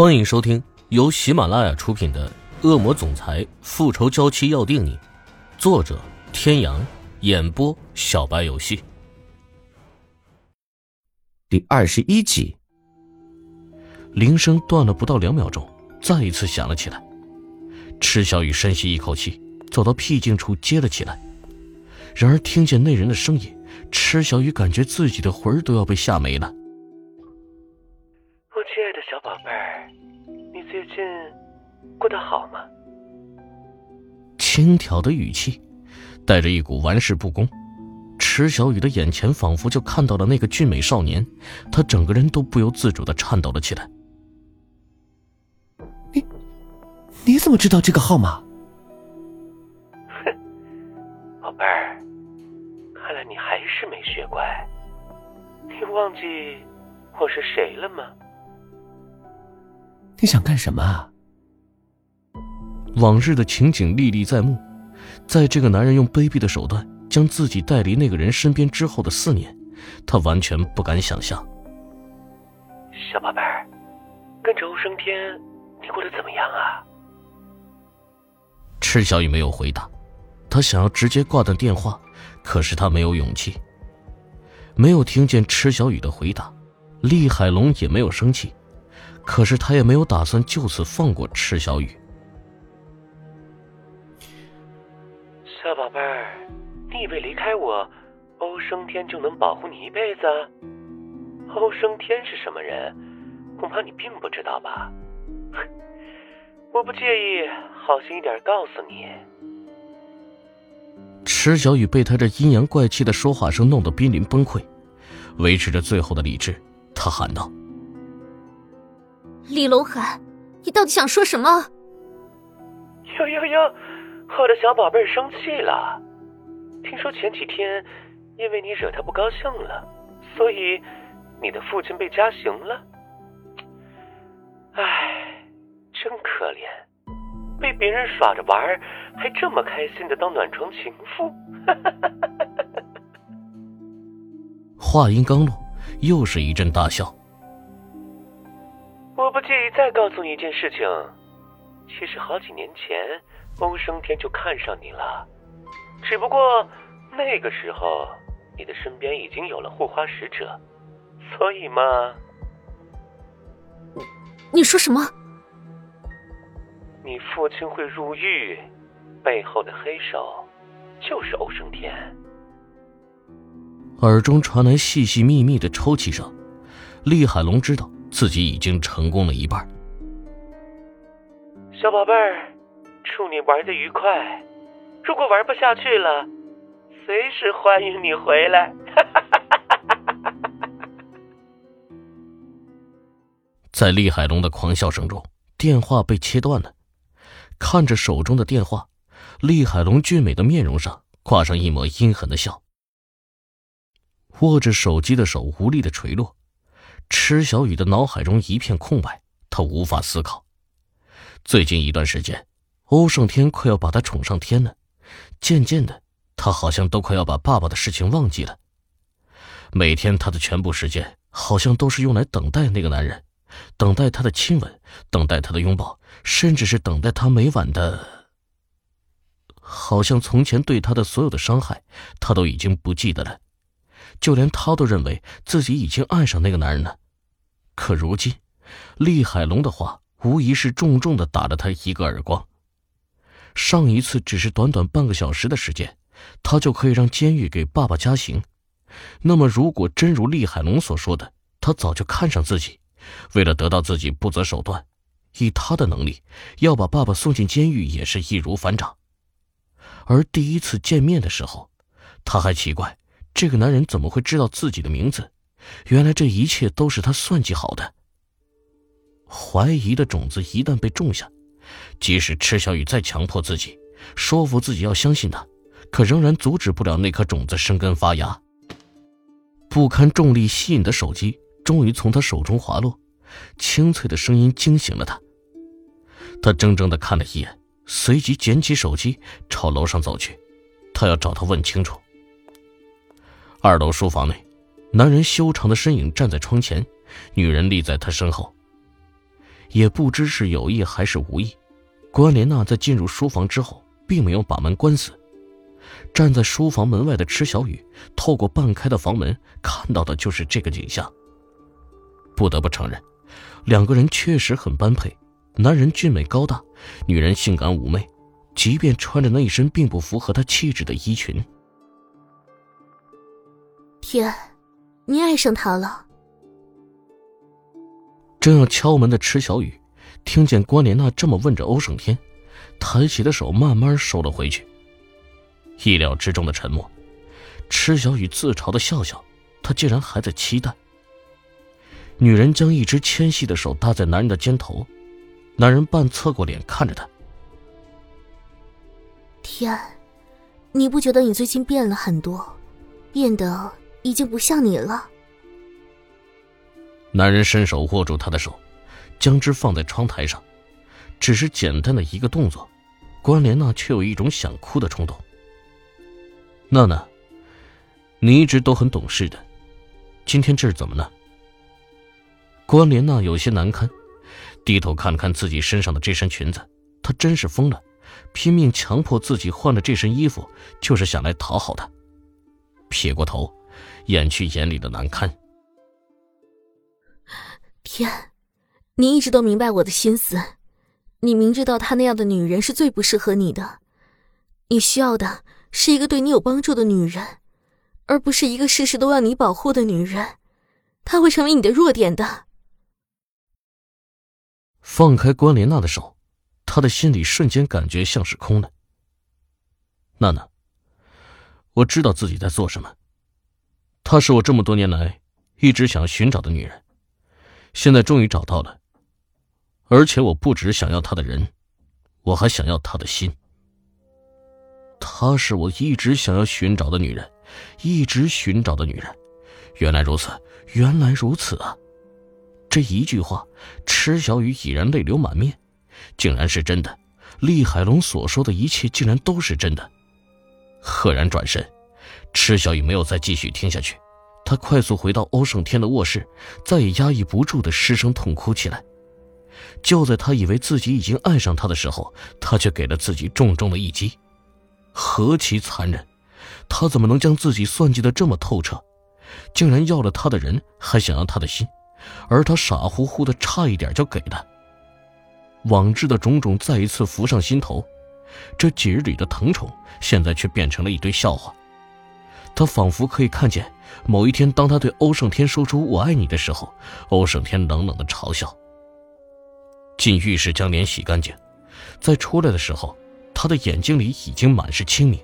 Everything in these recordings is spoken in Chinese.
欢迎收听由喜马拉雅出品的《恶魔总裁复仇娇妻要定你》，作者：天阳，演播：小白游戏。第二十一集，铃声断了不到两秒钟，再一次响了起来。池小雨深吸一口气，走到僻静处接了起来。然而听见那人的声音，池小雨感觉自己的魂儿都要被吓没了。近过得好吗？轻佻的语气，带着一股玩世不恭。池小雨的眼前仿佛就看到了那个俊美少年，他整个人都不由自主的颤抖了起来。你，你怎么知道这个号码？哼，宝贝儿，看来你还是没学乖。你忘记我是谁了吗？你想干什么啊？往日的情景历历在目，在这个男人用卑鄙的手段将自己带离那个人身边之后的四年，他完全不敢想象。小宝贝儿，跟着欧生天，你过得怎么样啊？赤小雨没有回答，他想要直接挂断电话，可是他没有勇气。没有听见赤小雨的回答，厉海龙也没有生气。可是他也没有打算就此放过池小雨。小宝贝儿，你以为离开我，欧升天就能保护你一辈子？欧升天是什么人？恐怕你并不知道吧？我不介意，好心一点告诉你。池小雨被他这阴阳怪气的说话声弄得濒临崩溃，维持着最后的理智，他喊道。李龙海，你到底想说什么？哟哟哟，我的小宝贝生气了。听说前几天因为你惹他不高兴了，所以你的父亲被加刑了。唉，真可怜，被别人耍着玩，还这么开心的当暖床情妇。话音刚落，又是一阵大笑。再告诉你一件事情，其实好几年前欧生天就看上你了，只不过那个时候你的身边已经有了护花使者，所以嘛，你说什么？你父亲会入狱，背后的黑手就是欧升天。耳中传来细细密密的抽泣声，厉海龙知道。自己已经成功了一半。小宝贝儿，祝你玩的愉快。如果玩不下去了，随时欢迎你回来。在厉海龙的狂笑声中，电话被切断了。看着手中的电话，厉海龙俊美的面容上挂上一抹阴狠的笑。握着手机的手无力的垂落。池小雨的脑海中一片空白，他无法思考。最近一段时间，欧胜天快要把他宠上天了。渐渐的，他好像都快要把爸爸的事情忘记了。每天，他的全部时间好像都是用来等待那个男人，等待他的亲吻，等待他的拥抱，甚至是等待他每晚的……好像从前对他的所有的伤害，他都已经不记得了。就连他都认为自己已经爱上那个男人了。可如今，厉海龙的话无疑是重重的打了他一个耳光。上一次只是短短半个小时的时间，他就可以让监狱给爸爸加刑。那么，如果真如厉海龙所说的，他早就看上自己，为了得到自己不择手段，以他的能力，要把爸爸送进监狱也是易如反掌。而第一次见面的时候，他还奇怪这个男人怎么会知道自己的名字。原来这一切都是他算计好的。怀疑的种子一旦被种下，即使池小雨再强迫自己，说服自己要相信他，可仍然阻止不了那颗种子生根发芽。不堪重力吸引的手机终于从他手中滑落，清脆的声音惊醒了他。他怔怔的看了一眼，随即捡起手机朝楼上走去，他要找他问清楚。二楼书房内。男人修长的身影站在窗前，女人立在他身后。也不知是有意还是无意，关莲娜在进入书房之后，并没有把门关死。站在书房门外的池小雨，透过半开的房门看到的就是这个景象。不得不承认，两个人确实很般配。男人俊美高大，女人性感妩媚，即便穿着那一身并不符合她气质的衣裙。天，你爱上他了？正要敲门的池小雨，听见关莲娜这么问着欧胜天，抬起的手慢慢收了回去。意料之中的沉默，池小雨自嘲的笑笑，他竟然还在期待。女人将一只纤细的手搭在男人的肩头，男人半侧过脸看着她。天，你不觉得你最近变了很多，变得已经不像你了？男人伸手握住她的手，将之放在窗台上，只是简单的一个动作，关莲娜却有一种想哭的冲动。娜娜，你一直都很懂事的，今天这是怎么了？关莲娜有些难堪，低头看看自己身上的这身裙子，她真是疯了，拼命强迫自己换了这身衣服，就是想来讨好他。撇过头，掩去眼里的难堪。天，你一直都明白我的心思，你明知道她那样的女人是最不适合你的，你需要的是一个对你有帮助的女人，而不是一个事事都要你保护的女人，她会成为你的弱点的。放开关莲娜的手，他的心里瞬间感觉像是空的。娜娜，我知道自己在做什么，她是我这么多年来一直想要寻找的女人。现在终于找到了，而且我不只想要她的人，我还想要她的心。她是我一直想要寻找的女人，一直寻找的女人。原来如此，原来如此啊！这一句话，池小雨已然泪流满面，竟然是真的。厉海龙所说的一切，竟然都是真的。赫然转身，池小雨没有再继续听下去。她快速回到欧胜天的卧室，再也压抑不住的失声痛哭起来。就在他以为自己已经爱上他的时候，他却给了自己重重的一击。何其残忍！他怎么能将自己算计的这么透彻？竟然要了他的人，还想要他的心，而他傻乎乎的，差一点就给了。往日的种种再一次浮上心头，这几日里的疼宠，现在却变成了一堆笑话。他仿佛可以看见。某一天，当他对欧胜天说出“我爱你”的时候，欧胜天冷冷的嘲笑。进浴室将脸洗干净，再出来的时候，他的眼睛里已经满是清明。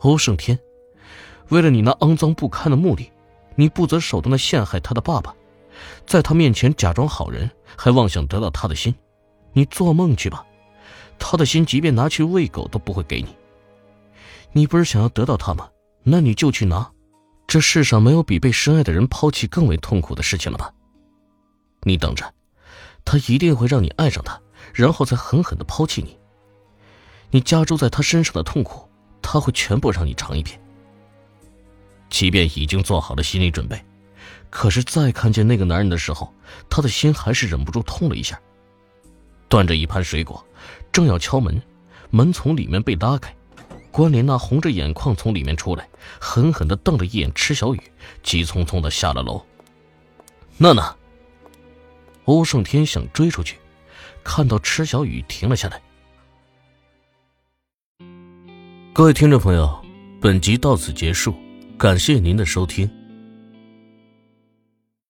欧胜天，为了你那肮脏不堪的目的，你不择手段的陷害他的爸爸，在他面前假装好人，还妄想得到他的心，你做梦去吧！他的心，即便拿去喂狗都不会给你。你不是想要得到他吗？那你就去拿。这世上没有比被深爱的人抛弃更为痛苦的事情了吧？你等着，他一定会让你爱上他，然后再狠狠的抛弃你。你加诸在他身上的痛苦，他会全部让你尝一遍。即便已经做好了心理准备，可是再看见那个男人的时候，他的心还是忍不住痛了一下。端着一盘水果，正要敲门，门从里面被拉开。关莲娜红着眼眶从里面出来，狠狠的瞪了一眼池小雨，急匆匆的下了楼。娜娜，欧胜天想追出去，看到池小雨停了下来。各位听众朋友，本集到此结束，感谢您的收听。